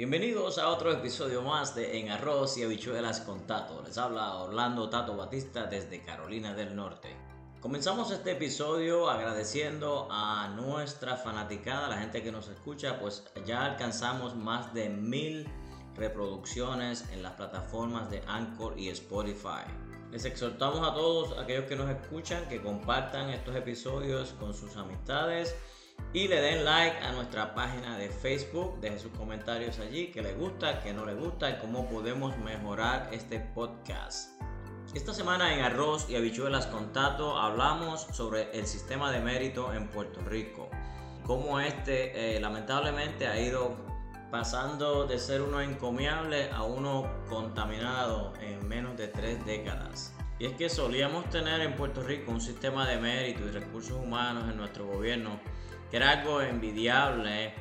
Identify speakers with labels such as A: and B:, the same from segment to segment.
A: Bienvenidos a otro episodio más de En Arroz y Habichuelas con Tato. Les habla Orlando Tato Batista desde Carolina del Norte. Comenzamos este episodio agradeciendo a nuestra fanaticada, la gente que nos escucha, pues ya alcanzamos más de mil reproducciones en las plataformas de Anchor y Spotify. Les exhortamos a todos aquellos que nos escuchan que compartan estos episodios con sus amistades y le den like a nuestra página de Facebook, dejen sus comentarios allí, que les gusta, que no les gusta y cómo podemos mejorar este podcast. Esta semana en Arroz y Habichuelas con Tato hablamos sobre el sistema de mérito en Puerto Rico, cómo este eh, lamentablemente ha ido pasando de ser uno encomiable a uno contaminado en menos de tres décadas. Y es que solíamos tener en Puerto Rico un sistema de mérito y recursos humanos en nuestro gobierno que era algo envidiable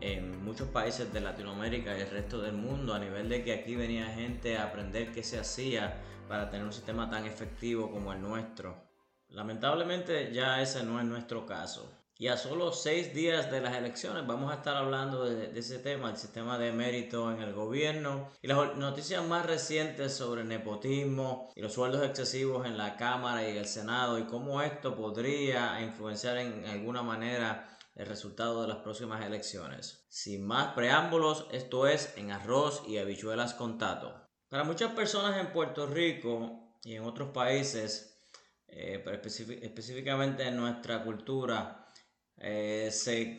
A: en muchos países de Latinoamérica y el resto del mundo, a nivel de que aquí venía gente a aprender qué se hacía para tener un sistema tan efectivo como el nuestro. Lamentablemente ya ese no es nuestro caso. Y a solo seis días de las elecciones vamos a estar hablando de, ese tema, el sistema de mérito en el gobierno y las noticias más recientes sobre el nepotismo y los sueldos excesivos en la Cámara y el Senado y cómo esto podría influenciar en alguna manera el resultado de las próximas elecciones. Sin más preámbulos, esto es en arroz y habichuelas con tato. Para muchas personas en Puerto Rico y en otros países, eh, pero específicamente en nuestra cultura, eh, se,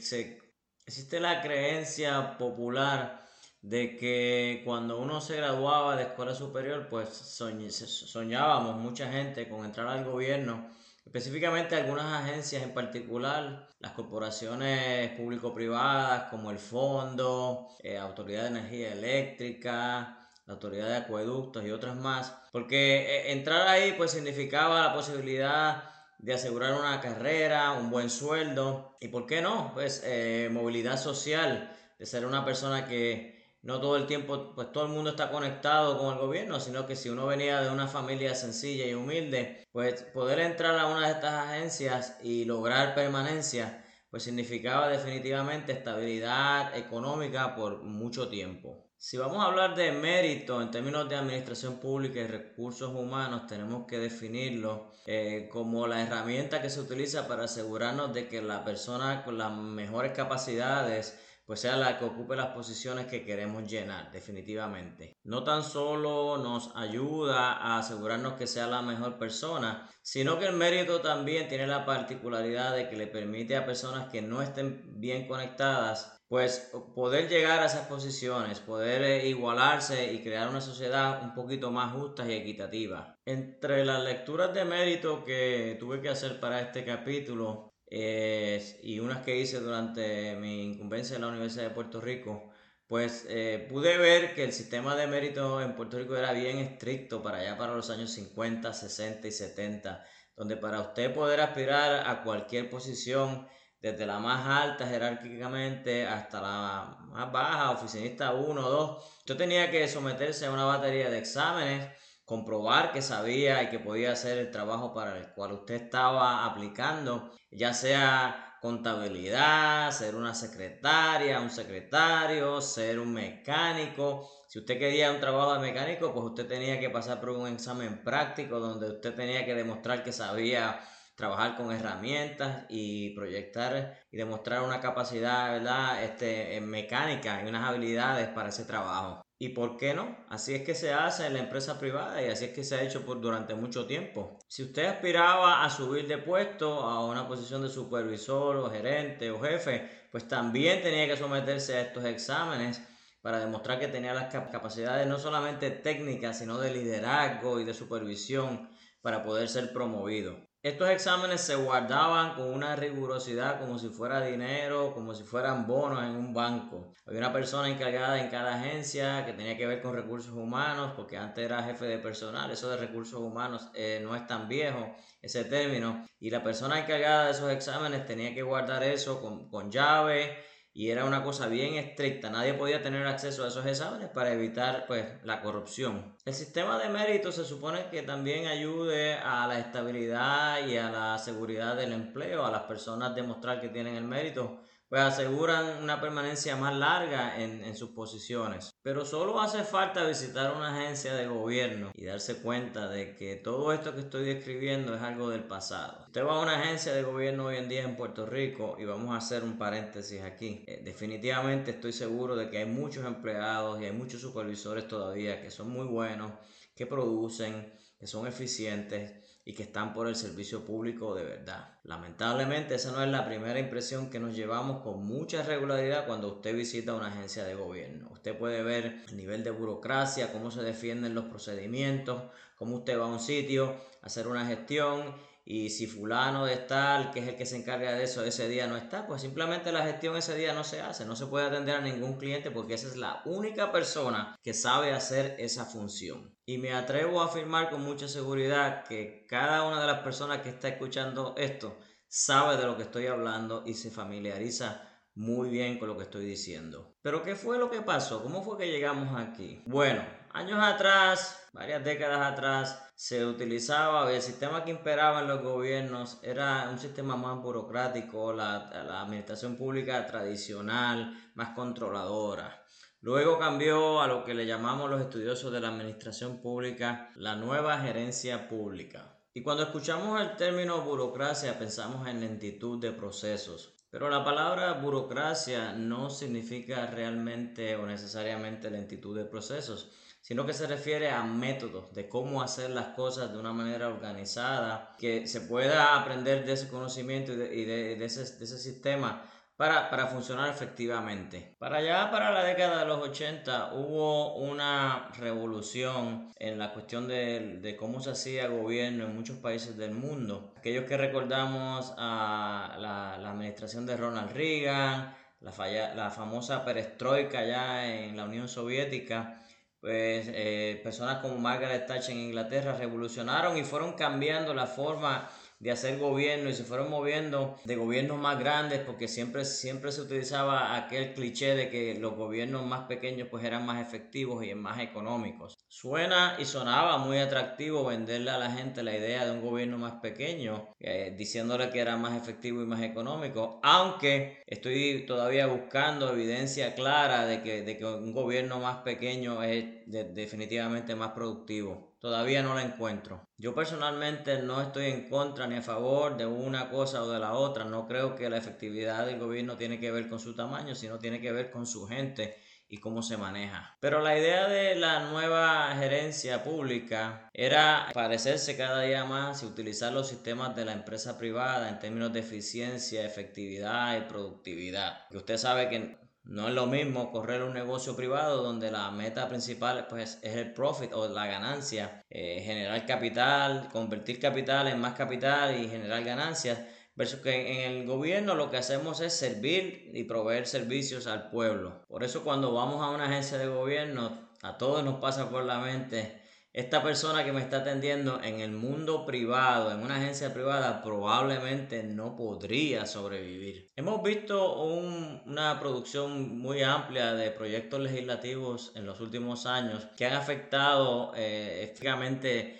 A: existe la creencia popular de que cuando uno se graduaba de escuela superior, pues soñábamos mucha gente con entrar al gobierno específicamente algunas agencias en particular, las corporaciones público-privadas como el Fondo, eh, Autoridad de Energía Eléctrica, la Autoridad de Acueductos y otras más, porque eh, entrar ahí pues significaba la posibilidad de asegurar una carrera, un buen sueldo y, ¿por qué no? Pues eh, movilidad social, de ser una persona que no todo el tiempo, pues todo el mundo está conectado con el gobierno, sino que si uno venía de una familia sencilla y humilde, pues poder entrar a una de estas agencias y lograr permanencia, pues significaba definitivamente estabilidad económica por mucho tiempo. Si vamos a hablar de mérito en términos de administración pública y recursos humanos, tenemos que definirlo eh, como la herramienta que se utiliza para asegurarnos de que la persona con las mejores capacidades pues sea la que ocupe las posiciones que queremos llenar, definitivamente. No tan solo nos ayuda a asegurarnos que sea la mejor persona, sino que el mérito también tiene la particularidad de que le permite a personas que no estén bien conectadas pues poder llegar a esas posiciones, poder eh, igualarse y crear una sociedad un poquito más justa y equitativa. Entre las lecturas de mérito que tuve que hacer para este capítulo, y unas que hice durante mi incumbencia en la Universidad de Puerto Rico, pues eh, pude ver que el sistema de mérito en Puerto Rico era bien estricto para allá para los años 50, 60 y 70, donde para usted poder aspirar a cualquier posición, desde la más alta jerárquicamente hasta la más baja, oficinista 1 o 2, usted tenía que someterse a una batería de exámenes comprobar que sabía y que podía hacer el trabajo para el cual usted estaba aplicando, ya sea contabilidad, ser una secretaria, un secretario, ser un mecánico. Si usted quería un trabajo de mecánico, pues usted tenía que pasar por un examen práctico donde usted tenía que demostrar que sabía trabajar con herramientas y proyectar y demostrar una capacidad, ¿verdad? Este, mecánica y unas habilidades para ese trabajo. ¿Y por qué no? Así es que se hace en la empresa privada y así es que se ha hecho por, durante mucho tiempo. Si usted aspiraba a subir de puesto a una posición de supervisor o gerente o jefe, pues también tenía que someterse a estos exámenes para demostrar que tenía las capacidades no solamente técnicas, sino de liderazgo y de supervisión para poder ser promovido. Estos exámenes se guardaban con una rigurosidad como si fuera dinero, como si fueran bonos en un banco. Había una persona encargada en cada agencia que tenía que ver con recursos humanos, porque antes era jefe de personal. Eso de recursos humanos eh, no es tan viejo, ese término. Y la persona encargada de esos exámenes tenía que guardar eso con, con llave y era una cosa bien estricta. Nadie podía tener acceso a esos exámenes para evitar pues la corrupción. El sistema de mérito se supone que también ayude a la estabilidad y a la seguridad del empleo, a las personas demostrar que tienen el mérito pues aseguran una permanencia más larga en, en, sus posiciones. Pero solo hace falta visitar una agencia de gobierno y darse cuenta de que todo esto que estoy describiendo es algo del pasado. Usted va a una agencia de gobierno hoy en día en Puerto Rico y vamos a hacer un paréntesis aquí. Eh, definitivamente estoy seguro de que hay muchos empleados y hay muchos supervisores todavía que son muy buenos, que producen, que son eficientes y que están por el servicio público de verdad. Lamentablemente esa no es la primera impresión que nos llevamos con mucha regularidad cuando usted visita una agencia de gobierno. Usted puede ver el nivel de burocracia, cómo se defienden los procedimientos, cómo usted va a un sitio hacer una gestión y si fulano de tal, que es el que se encarga de eso, ese día no está, pues simplemente la gestión ese día no se hace, no se puede atender a ningún cliente porque esa es la única persona que sabe hacer esa función. Y me atrevo a afirmar con mucha seguridad que cada una de las personas que está escuchando esto sabe de lo que estoy hablando y se familiariza muy bien con lo que estoy diciendo. Pero ¿qué fue lo que pasó? ¿Cómo fue que llegamos aquí? Bueno, años atrás, varias décadas atrás, se utilizaba, el sistema que imperaba en los gobiernos era un sistema más burocrático, la, la administración pública tradicional, más controladora. Luego cambió a lo que le llamamos los estudiosos de la administración pública la nueva gerencia pública. Y cuando escuchamos el término burocracia pensamos en lentitud de procesos. Pero la palabra burocracia no significa realmente o necesariamente lentitud de procesos sino que se refiere a métodos de cómo hacer las cosas de una manera organizada, que se pueda aprender de ese conocimiento y de, ese, sistema para, funcionar efectivamente. Para allá, para la década de los 80, hubo una revolución en la cuestión de, cómo se hacía gobierno en muchos países del mundo. Aquellos que recordamos a la, administración de Ronald Reagan, la, la famosa perestroika ya en la Unión Soviética, pues eh, personas como Margaret Thatcher en Inglaterra revolucionaron y fueron cambiando la forma de hacer gobierno y se fueron moviendo de gobiernos más grandes porque siempre, siempre se utilizaba aquel cliché de que los gobiernos más pequeños pues eran más efectivos y más económicos. Suena y sonaba muy atractivo venderle a la gente la idea de un gobierno más pequeño, eh, diciéndole que era más efectivo y más económico, aunque estoy todavía buscando evidencia clara de que, de que un gobierno más pequeño es definitivamente más productivo. Todavía no la encuentro. Yo personalmente no estoy en contra ni a favor de una cosa o de la otra. No creo que la efectividad del gobierno tiene que ver con su tamaño, sino tiene que ver con su gente y cómo se maneja. Pero la idea de la nueva gerencia pública era parecerse cada día más y utilizar los sistemas de la empresa privada en términos de eficiencia, efectividad y productividad. Que usted sabe que no es lo mismo correr un negocio privado donde la meta principal pues, es el profit o la ganancia, eh, generar capital, convertir capital en más capital y generar ganancias, versus que en el gobierno lo que hacemos es servir y proveer servicios al pueblo. Por eso cuando vamos a una agencia de gobierno, a todos nos pasa por la mente esta persona que me está atendiendo en el mundo privado, en una agencia privada, probablemente no podría sobrevivir. Hemos visto una producción muy amplia de proyectos legislativos en los últimos años que han afectado eh,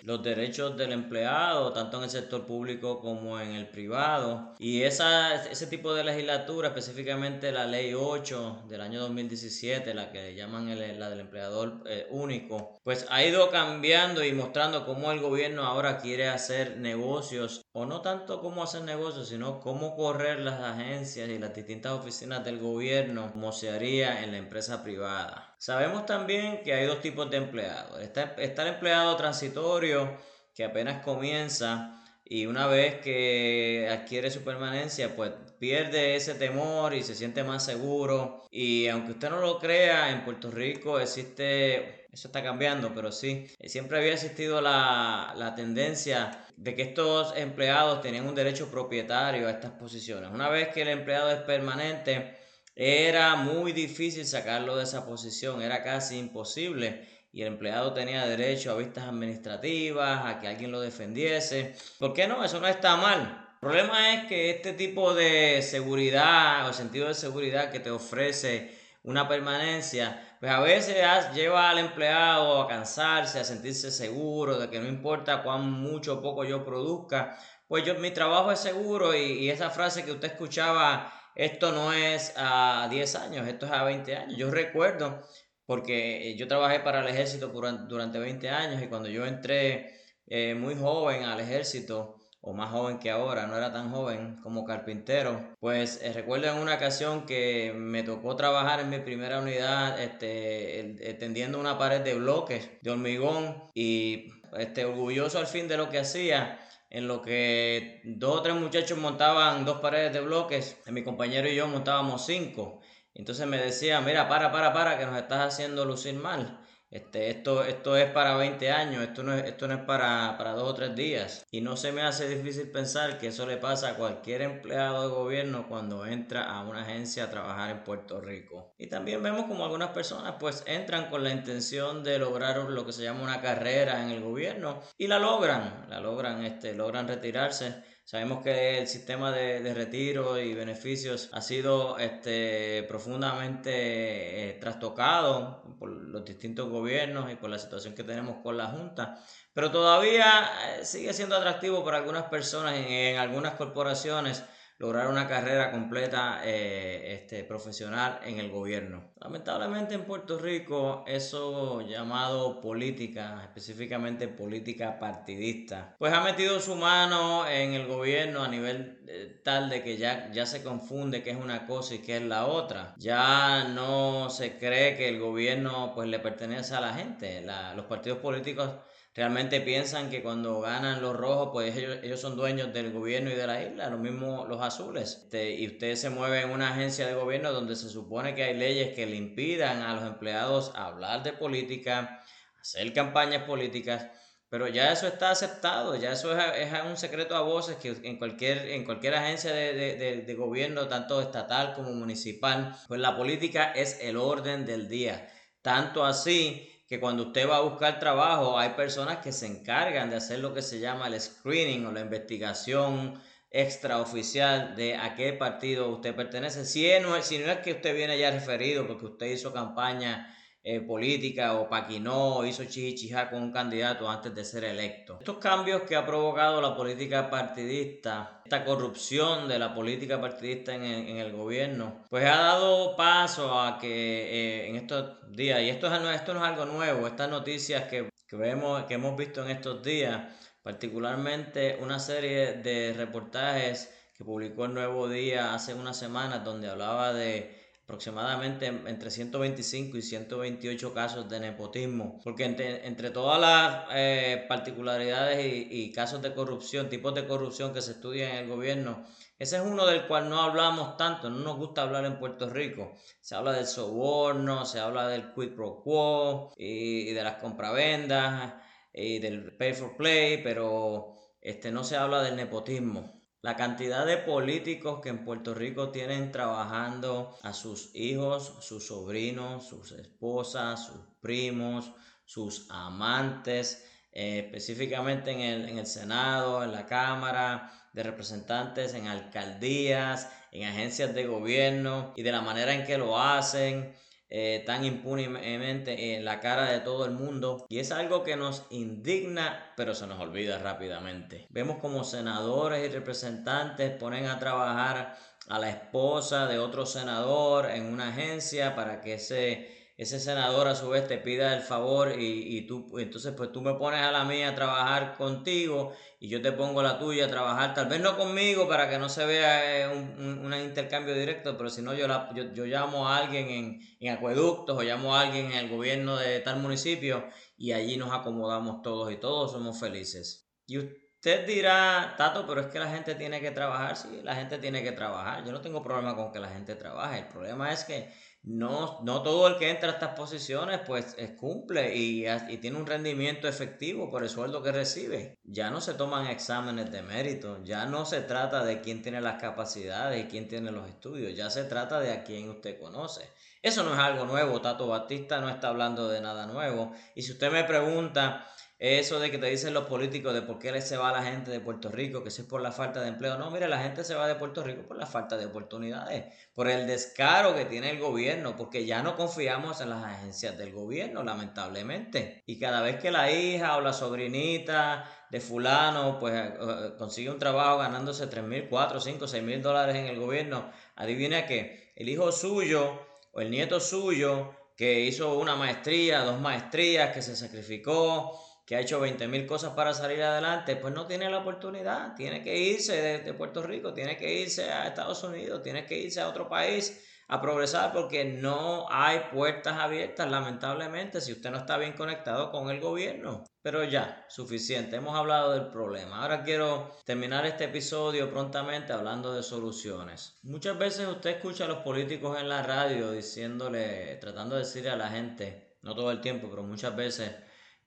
A: los derechos del empleado, tanto en el sector público como en el privado. Y esa, ese tipo de legislatura, específicamente la ley 8 del año 2017, la que llaman la del empleador eh, único, pues ha ido cambiando cambiando y mostrando cómo el gobierno ahora quiere hacer negocios, o no tanto cómo hacer negocios, sino cómo correr las agencias y las distintas oficinas del gobierno como se haría en la empresa privada. Sabemos también que hay dos tipos de empleados. Está, está el empleado transitorio que apenas comienza y una vez que adquiere su permanencia, pues pierde ese temor y se siente más seguro. Y aunque usted no lo crea, en Puerto Rico existe eso está cambiando, pero sí, eh, siempre había existido la, la tendencia de que estos empleados tenían un derecho propietario a estas posiciones. Una vez que el empleado es permanente, era muy difícil sacarlo de esa posición, era casi imposible y el empleado tenía derecho a vistas administrativas, a que alguien lo defendiese. ¿Por qué no? Eso no está mal. El problema es que este tipo de seguridad o sentido de seguridad que te ofrece una permanencia, pues a veces lleva al empleado a cansarse, a sentirse seguro de que no importa cuán mucho o poco yo produzca, pues yo, mi trabajo es seguro y, esa frase que usted escuchaba esto no es a 10 años, esto es a 20 años. Yo recuerdo, porque yo trabajé para el ejército durante 20 años y cuando yo entré eh, muy joven al ejército, o más joven que ahora, no era tan joven como carpintero, pues eh, recuerdo en una ocasión que me tocó trabajar en mi primera unidad este, tendiendo una pared de bloques de hormigón y este, orgulloso al fin de lo que hacía, en lo que dos o tres muchachos montaban dos paredes de bloques, mi compañero y yo montábamos cinco. Entonces me decía, mira, para, para, para, que nos estás haciendo lucir mal. Este, esto, esto es para 20 años, esto no es, esto no es para, para dos o tres días. Y no se me hace difícil pensar que eso le pasa a cualquier empleado de gobierno cuando entra a una agencia a trabajar en Puerto Rico. Y también vemos como algunas personas pues entran con la intención de lograr lo que se llama una carrera en el gobierno y la logran, la logran, este, logran retirarse Sabemos que el sistema de, retiro y beneficios ha sido este, profundamente eh, trastocado por los distintos gobiernos y por la situación que tenemos con la Junta, pero todavía eh, sigue siendo atractivo para algunas personas en algunas corporaciones lograr una carrera completa eh, este, profesional en el gobierno. Lamentablemente en Puerto Rico eso llamado política, específicamente política partidista, pues ha metido su mano en el gobierno a nivel eh, tal de que ya, ya se confunde qué es una cosa y qué es la otra. Ya no se cree que el gobierno pues le pertenece a la gente. los partidos políticos realmente piensan que cuando ganan los rojos, pues ellos, son dueños del gobierno y de la isla, lo mismo los azules. Este, y usted se mueve en una agencia de gobierno donde se supone que hay leyes que le impidan a los empleados hablar de política, hacer campañas políticas. Pero ya eso está aceptado, ya eso es, un secreto a voces que en cualquier, en cualquier agencia de, de gobierno, tanto estatal como municipal, pues la política es el orden del día. Tanto así que cuando usted va a buscar trabajo hay personas que se encargan de hacer lo que se llama el screening o la investigación extraoficial de a qué partido usted pertenece. Si, no, si no es que usted viene ya referido porque usted hizo campaña eh, política o paquinó hizo chichichija con un candidato antes de ser electo. Estos cambios que ha provocado la política partidista, esta corrupción de la política partidista en el, gobierno, pues ha dado paso a que eh, en estos días, y esto, es, esto no es algo nuevo, estas noticias que, que, vemos, que hemos visto en estos días, particularmente una serie de reportajes que publicó el Nuevo Día hace unas semanas donde hablaba de aproximadamente entre 125 y 128 casos de nepotismo, porque entre, todas las eh, particularidades y, casos de corrupción, tipos de corrupción que se estudian en el gobierno, ese es uno del cual no hablamos tanto, no nos gusta hablar en Puerto Rico. Se habla del soborno, se habla del quid pro quo y, de las compravendas y del pay for play, pero este, no se habla del nepotismo. La cantidad de políticos que en Puerto Rico tienen trabajando a sus hijos, sus sobrinos, sus esposas, sus primos, sus amantes, eh, específicamente en el, en el Senado, en la Cámara de Representantes, en alcaldías, en agencias de gobierno y de la manera en que lo hacen eh, tan impunemente en la cara de todo el mundo y es algo que nos indigna pero se nos olvida rápidamente. Vemos como senadores y representantes ponen a trabajar a la esposa de otro senador en una agencia para que ese ese senador a su vez te pida el favor y, y, tú, entonces pues tú me pones a la mía a trabajar contigo y yo te pongo la tuya a trabajar, tal vez no conmigo para que no se vea eh, un, un, intercambio directo, pero si no yo, la, yo, yo, llamo a alguien en, en acueductos o llamo a alguien en el gobierno de tal municipio y allí nos acomodamos todos y todos somos felices. Y usted dirá, Tato, pero es que la gente tiene que trabajar, sí, la gente tiene que trabajar, yo no tengo problema con que la gente trabaje, el problema es que no, no todo el que entra a estas posiciones pues cumple y, y, tiene un rendimiento efectivo por el sueldo que recibe. Ya no se toman exámenes de mérito, ya no se trata de quién tiene las capacidades y quién tiene los estudios, ya se trata de a quién usted conoce. Eso no es algo nuevo, Tato Batista no está hablando de nada nuevo. Y si usted me pregunta eso de que te dicen los políticos de por qué se va la gente de Puerto Rico, que si es por la falta de empleo. No, mire, la gente se va de Puerto Rico por la falta de oportunidades, por el descaro que tiene el gobierno, porque ya no confiamos en las agencias del gobierno, lamentablemente. Y cada vez que la hija o la sobrinita de fulano pues eh, eh, consigue un trabajo ganándose 3 mil, 4, 5, 6 mil dólares en el gobierno, adivina que el hijo suyo o el nieto suyo que hizo una maestría, dos maestrías, que se sacrificó, que ha hecho 20 mil cosas para salir adelante, pues no tiene la oportunidad, tiene que irse de, Puerto Rico, tiene que irse a Estados Unidos, tiene que irse a otro país a progresar porque no hay puertas abiertas, lamentablemente, si usted no está bien conectado con el gobierno. Pero ya, suficiente, hemos hablado del problema. Ahora quiero terminar este episodio prontamente hablando de soluciones. Muchas veces usted escucha a los políticos en la radio diciéndole, tratando de decirle a la gente, no todo el tiempo, pero muchas veces,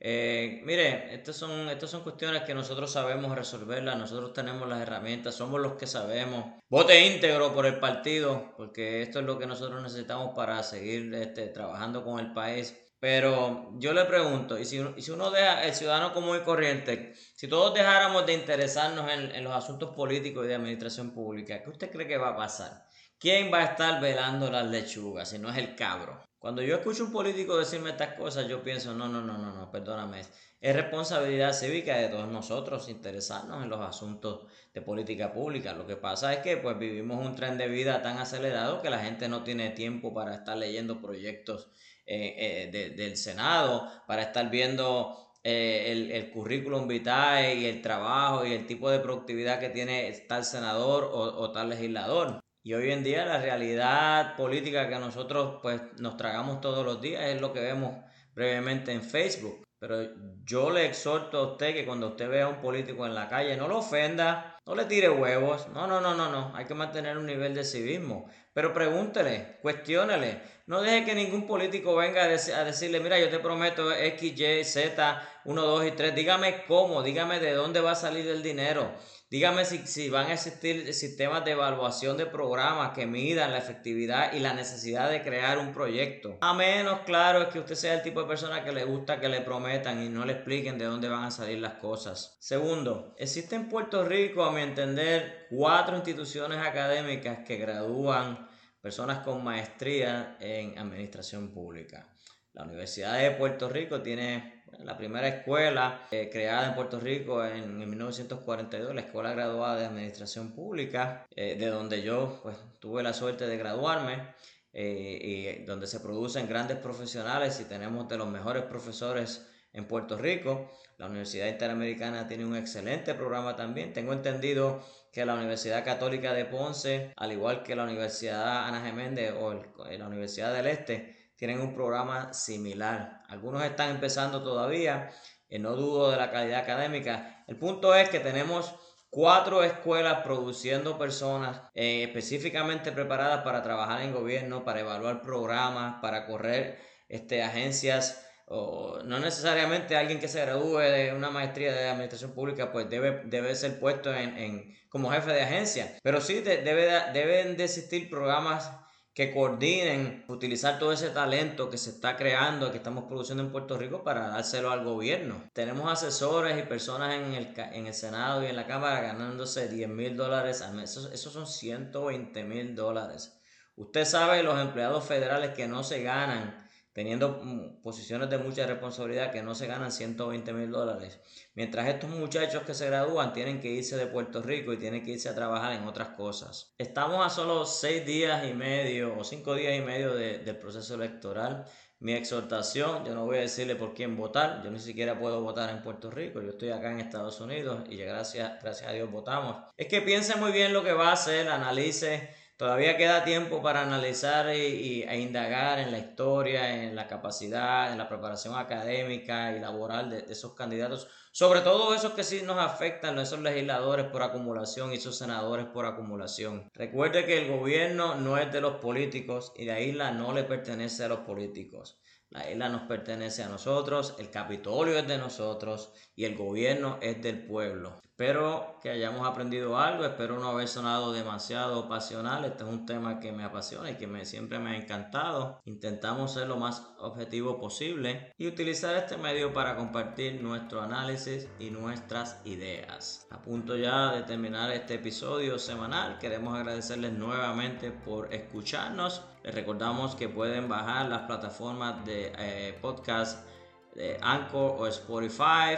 A: eh, mire, estas son, estas son cuestiones que nosotros sabemos resolverlas, nosotros tenemos las herramientas, somos los que sabemos. Vote íntegro por el partido, porque esto es lo que nosotros necesitamos para seguir este, trabajando con el país. Pero yo le pregunto, y si, uno deja, el ciudadano común y corriente, si todos dejáramos de interesarnos en, en los asuntos políticos y de administración pública, ¿qué usted cree que va a pasar? ¿Quién va a estar velando las lechugas si no es el cabro? Cuando yo escucho un político decirme estas cosas, yo pienso, no, no, no, no, no, perdóname. Es responsabilidad cívica de todos nosotros interesarnos en los asuntos de política pública. Lo que pasa es que pues vivimos un tren de vida tan acelerado que la gente no tiene tiempo para estar leyendo proyectos eh, eh, del Senado, para estar viendo eh, el, el, currículum vitae y el trabajo y el tipo de productividad que tiene tal senador o, o tal legislador. Y hoy en día la realidad política que nosotros pues nos tragamos todos los días es lo que vemos brevemente en Facebook. Pero yo le exhorto a usted que cuando usted vea a un político en la calle no lo ofenda, no le tire huevos. No, no, no, no, no. Hay que mantener un nivel de civismo. Pero pregúntele, cuestiónele. No deje que ningún político venga a, decirle, mira, yo te prometo X, Y, Z, 1, 2 y 3. Dígame cómo, dígame de dónde va a salir el dinero. Dígame si, si, van a existir sistemas de evaluación de programas que midan la efectividad y la necesidad de crear un proyecto. A menos, claro, es que usted sea el tipo de persona que le gusta que le prometan y no le expliquen de dónde van a salir las cosas. Segundo, existe en Puerto Rico, a mi entender, cuatro instituciones académicas que gradúan personas con maestría en administración pública. La Universidad de Puerto Rico tiene la primera escuela eh, creada en Puerto Rico en, 1942, la Escuela Graduada de Administración Pública, eh, de donde yo pues, tuve la suerte de graduarme. Eh, y donde se producen grandes profesionales y tenemos de los mejores profesores en Puerto Rico. La Universidad Interamericana tiene un excelente programa también. Tengo entendido que la Universidad Católica de Ponce, al igual que la Universidad Ana Geméndez o la Universidad del Este, tienen un programa similar. Algunos están empezando todavía, y no dudo de la calidad académica. El punto es que tenemos cuatro escuelas produciendo personas eh, específicamente preparadas para trabajar en gobierno, para evaluar programas, para correr este, agencias. O no necesariamente alguien que se gradúe de una maestría de administración pública pues debe, debe ser puesto en, como jefe de agencia. Pero sí debe, deben de existir programas que coordinen utilizar todo ese talento que se está creando, que estamos produciendo en Puerto Rico para dárselo al gobierno. Tenemos asesores y personas en el, en el Senado y en la Cámara ganándose 10 mil dólares al mes. Esos, son 120 mil dólares. Usted sabe los empleados federales que no se ganan teniendo mm, posiciones de mucha responsabilidad que no se ganan 120 mil dólares. Mientras estos muchachos que se gradúan tienen que irse de Puerto Rico y tienen que irse a trabajar en otras cosas. Estamos a solo seis días y medio o cinco días y medio del proceso electoral. Mi exhortación, yo no voy a decirle por quién votar, yo ni siquiera puedo votar en Puerto Rico, yo estoy acá en Estados Unidos y gracias, gracias a Dios votamos. Es que piense muy bien lo que va a hacer, analice Todavía queda tiempo para analizar y, e indagar en la historia, en la capacidad, en la preparación académica y laboral de, esos candidatos, sobre todo esos que sí nos afectan, esos legisladores por acumulación y esos senadores por acumulación. Recuerde que el gobierno no es de los políticos y la isla no le pertenece a los políticos. La isla nos pertenece a nosotros, el Capitolio es de nosotros y el gobierno es del pueblo. Espero que hayamos aprendido algo, espero no haber sonado demasiado pasional. Este es un tema que me apasiona y que me, siempre me ha encantado. Intentamos ser lo más objetivo posible y utilizar este medio para compartir nuestro análisis y nuestras ideas. A punto ya de terminar este episodio semanal, queremos agradecerles nuevamente por escucharnos. Les recordamos que pueden bajar las plataformas de eh, podcast de Anchor o Spotify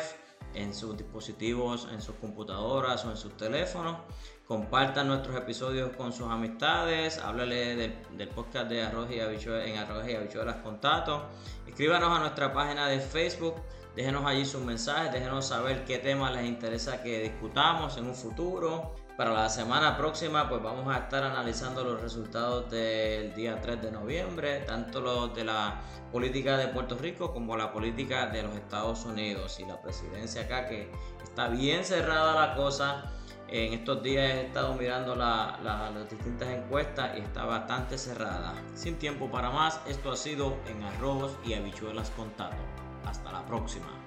A: en sus dispositivos, en sus computadoras o en sus teléfonos. Compartan nuestros episodios con sus amistades. Háblale del, podcast de Arroz y en Arroz y Habichuelas Contato. Escríbanos a nuestra página de Facebook. Déjenos allí sus mensajes. Déjenos saber qué temas les interesa que discutamos en un futuro. Para la semana próxima pues vamos a estar analizando los resultados del día 3 de noviembre, tanto los de la política de Puerto Rico como la política de los Estados Unidos y la presidencia acá que está bien cerrada la cosa. En estos días he estado mirando las distintas encuestas y está bastante cerrada. Sin tiempo para más, esto ha sido en arroz y habichuelas con Tato. Hasta la próxima.